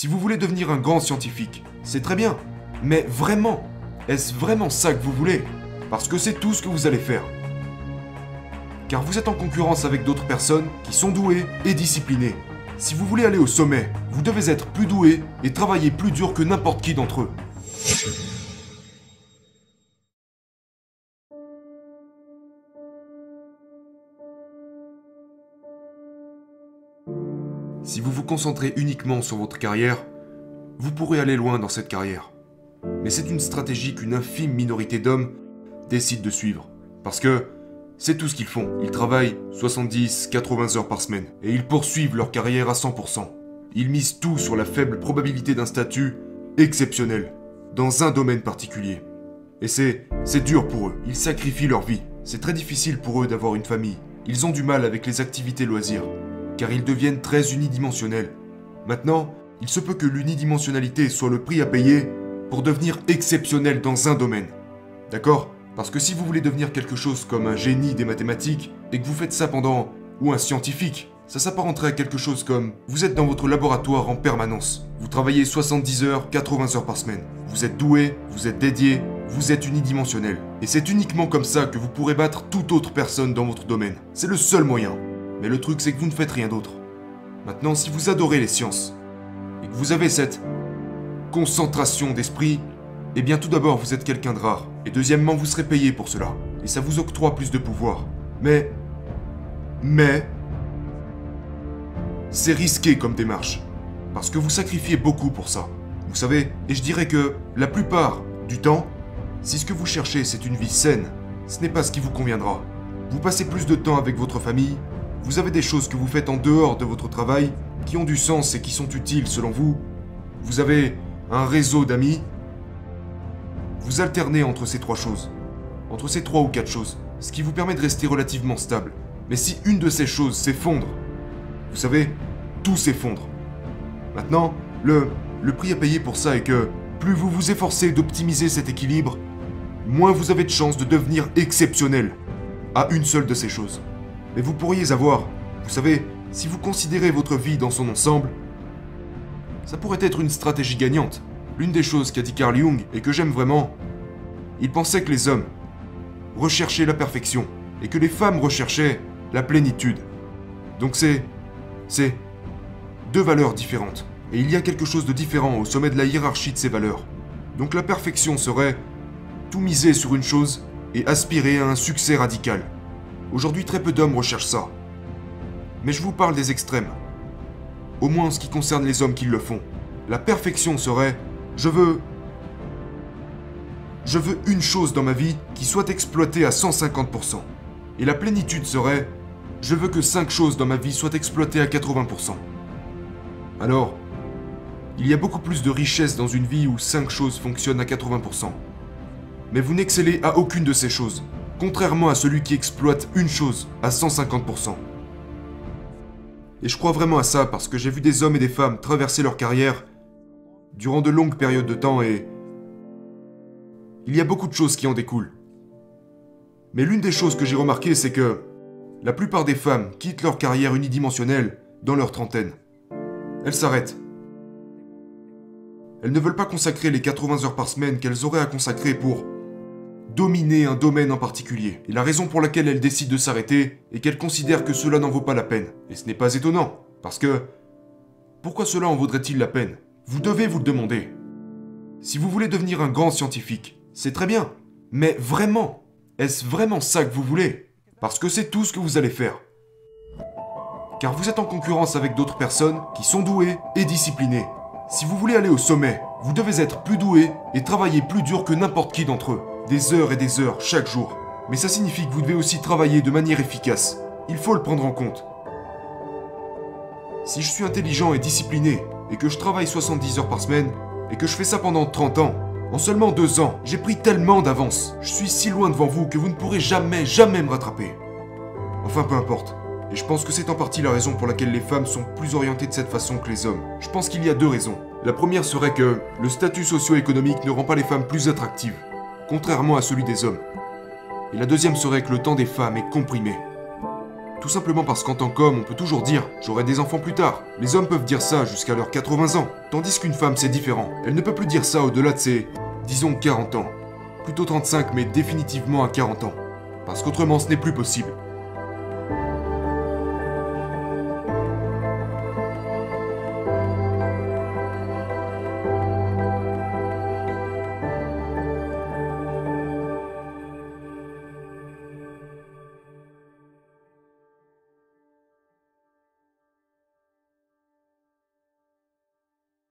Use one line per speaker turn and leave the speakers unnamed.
Si vous voulez devenir un grand scientifique, c'est très bien. Mais vraiment, est-ce vraiment ça que vous voulez? Parce que c'est tout ce que vous allez faire. Car vous êtes en concurrence avec d'autres personnes qui sont douées et disciplinées. Si vous voulez aller au sommet, vous devez être plus doué et travailler plus dur que n'importe qui d'entre eux. Si vous vous concentrez uniquement sur votre carrière, vous pourrez aller loin dans cette carrière. Mais c'est une stratégie qu'une infime minorité d'hommes décide de suivre. Parce que c'est tout ce qu'ils font. Ils travaillent 70-80 heures par semaine. Et ils poursuivent leur carrière à 100%. Ils misent tout sur la faible probabilité d'un statut exceptionnel, dans un domaine particulier. Et c'est... c'est dur pour eux. Ils sacrifient leur vie. C'est très difficile pour eux d'avoir une famille. Ils ont du mal avec les activités loisirs, car ils deviennent très unidimensionnels. Maintenant, il se peut que l'unidimensionnalité soit le prix à payer pour devenir exceptionnel dans un domaine. D'accord? Parce que si vous voulez devenir quelque chose comme un génie des mathématiques et que vous faites ça pendant... ou un scientifique, ça s'apparenterait à quelque chose comme vous êtes dans votre laboratoire en permanence. Vous travaillez 70 heures, 80 heures par semaine. Vous êtes doué, vous êtes dédié, vous êtes unidimensionnel. Et c'est uniquement comme ça que vous pourrez battre toute autre personne dans votre domaine. C'est le seul moyen. Mais le truc c'est que vous ne faites rien d'autre. Maintenant, si vous adorez les sciences, et que vous avez cette concentration d'esprit, eh bien tout d'abord vous êtes quelqu'un de rare, et deuxièmement vous serez payé pour cela, et ça vous octroie plus de pouvoir. Mais... Mais... C'est risqué comme démarche, parce que vous sacrifiez beaucoup pour ça. Vous savez, et je dirais que la plupart du temps, si ce que vous cherchez c'est une vie saine, ce n'est pas ce qui vous conviendra. Vous passez plus de temps avec votre famille, vous avez des choses que vous faites en dehors de votre travail qui ont du sens et qui sont utiles selon vous. Vous avez un réseau d'amis. Vous alternez entre ces trois choses. Entre ces trois ou quatre choses. Ce qui vous permet de rester relativement stable. Mais si une de ces choses s'effondre, vous savez, tout s'effondre. Maintenant, le, prix à payer pour ça est que plus vous vous efforcez d'optimiser cet équilibre, moins vous avez de chances de devenir exceptionnel à une seule de ces choses. Mais vous pourriez avoir, vous savez, si vous considérez votre vie dans son ensemble, ça pourrait être une stratégie gagnante. L'une des choses qu'a dit Carl Jung et que j'aime vraiment, il pensait que les hommes recherchaient la perfection et que les femmes recherchaient la plénitude. Donc c'est... c'est... deux valeurs différentes. Et il y a quelque chose de différent au sommet de la hiérarchie de ces valeurs. Donc la perfection serait tout miser sur une chose et aspirer à un succès radical. Aujourd'hui, très peu d'hommes recherchent ça. Mais je vous parle des extrêmes. Au moins en ce qui concerne les hommes qui le font. La perfection serait je veux je veux une chose dans ma vie qui soit exploitée à 150%. Et la plénitude serait je veux que 5 choses dans ma vie soient exploitées à 80%. Alors, il y a beaucoup plus de richesse dans une vie où 5 choses fonctionnent à 80%. Mais vous n'excellez à aucune de ces choses, contrairement à celui qui exploite une chose à 150%. Et je crois vraiment à ça parce que j'ai vu des hommes et des femmes traverser leur carrière durant de longues périodes de temps et... Il y a beaucoup de choses qui en découlent. Mais l'une des choses que j'ai remarqué, c'est que la plupart des femmes quittent leur carrière unidimensionnelle dans leur trentaine. Elles s'arrêtent. Elles ne veulent pas consacrer les 80 heures par semaine qu'elles auraient à consacrer pour dominer un domaine en particulier. Et la raison pour laquelle elles décident de s'arrêter est qu'elles considèrent que cela n'en vaut pas la peine. Et ce n'est pas étonnant, parce que... Pourquoi cela en vaudrait-il la peine? Vous devez vous le demander. Si vous voulez devenir un grand scientifique, c'est très bien. Mais vraiment, est-ce vraiment ça que vous voulez? Parce que c'est tout ce que vous allez faire. Car vous êtes en concurrence avec d'autres personnes qui sont douées et disciplinées. Si vous voulez aller au sommet, vous devez être plus doué et travailler plus dur que n'importe qui d'entre eux. Des heures et des heures chaque jour. Mais ça signifie que vous devez aussi travailler de manière efficace. Il faut le prendre en compte. Si je suis intelligent et discipliné, et que je travaille 70 heures par semaine, et que je fais ça pendant 30 ans, en seulement deux ans, j'ai pris tellement d'avance. Je suis si loin devant vous que vous ne pourrez jamais, jamais me rattraper. Enfin, peu importe. Et je pense que c'est en partie la raison pour laquelle les femmes sont plus orientées de cette façon que les hommes. Je pense qu'il y a deux raisons. La première serait que le statut socio-économique ne rend pas les femmes plus attractives, contrairement à celui des hommes. Et la deuxième serait que le temps des femmes est comprimé. Tout simplement parce qu'en tant qu'homme, on peut toujours dire j'aurai des enfants plus tard. Les hommes peuvent dire ça jusqu'à leurs 80 ans. Tandis qu'une femme, c'est différent. Elle ne peut plus dire ça au-delà de ses, disons, 40 ans. Plutôt 35, mais définitivement à 40 ans. Parce qu'autrement, ce n'est plus possible.